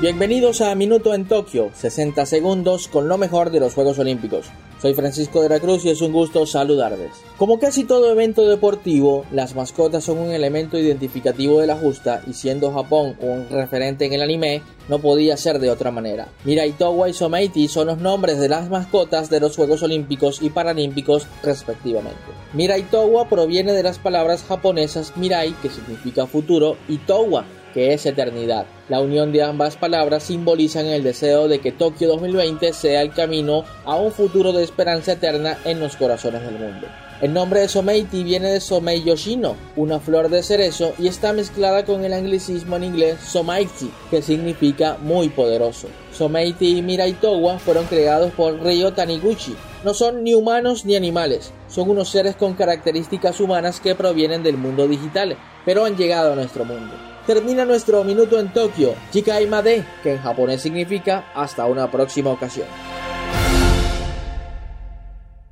Bienvenidos a Minuto en Tokio, 60 segundos con lo mejor de los Juegos Olímpicos. Soy Francisco de la Cruz y es un gusto saludarles. Como casi todo evento deportivo, las mascotas son un elemento identificativo de la justa y siendo Japón un referente en el anime, no podía ser de otra manera. Mirai Towa y Someiti son los nombres de las mascotas de los Juegos Olímpicos y Paralímpicos respectivamente. Mirai Towa proviene de las palabras japonesas Mirai, que significa futuro, y Towa, que es eternidad. La unión de ambas palabras simbolizan el deseo de que Tokio 2020 sea el camino a un futuro de esperanza eterna en los corazones del mundo. El nombre de Someiti viene de Somei Yoshino, una flor de cerezo, y está mezclada con el anglicismo en inglés Somaiti, que significa muy poderoso. Someiti y Mirai Towa fueron creados por Ryo Taniguchi. No son ni humanos ni animales, son unos seres con características humanas que provienen del mundo digital, pero han llegado a nuestro mundo termina nuestro minuto en Tokio, Chikai Made, que en japonés significa hasta una próxima ocasión.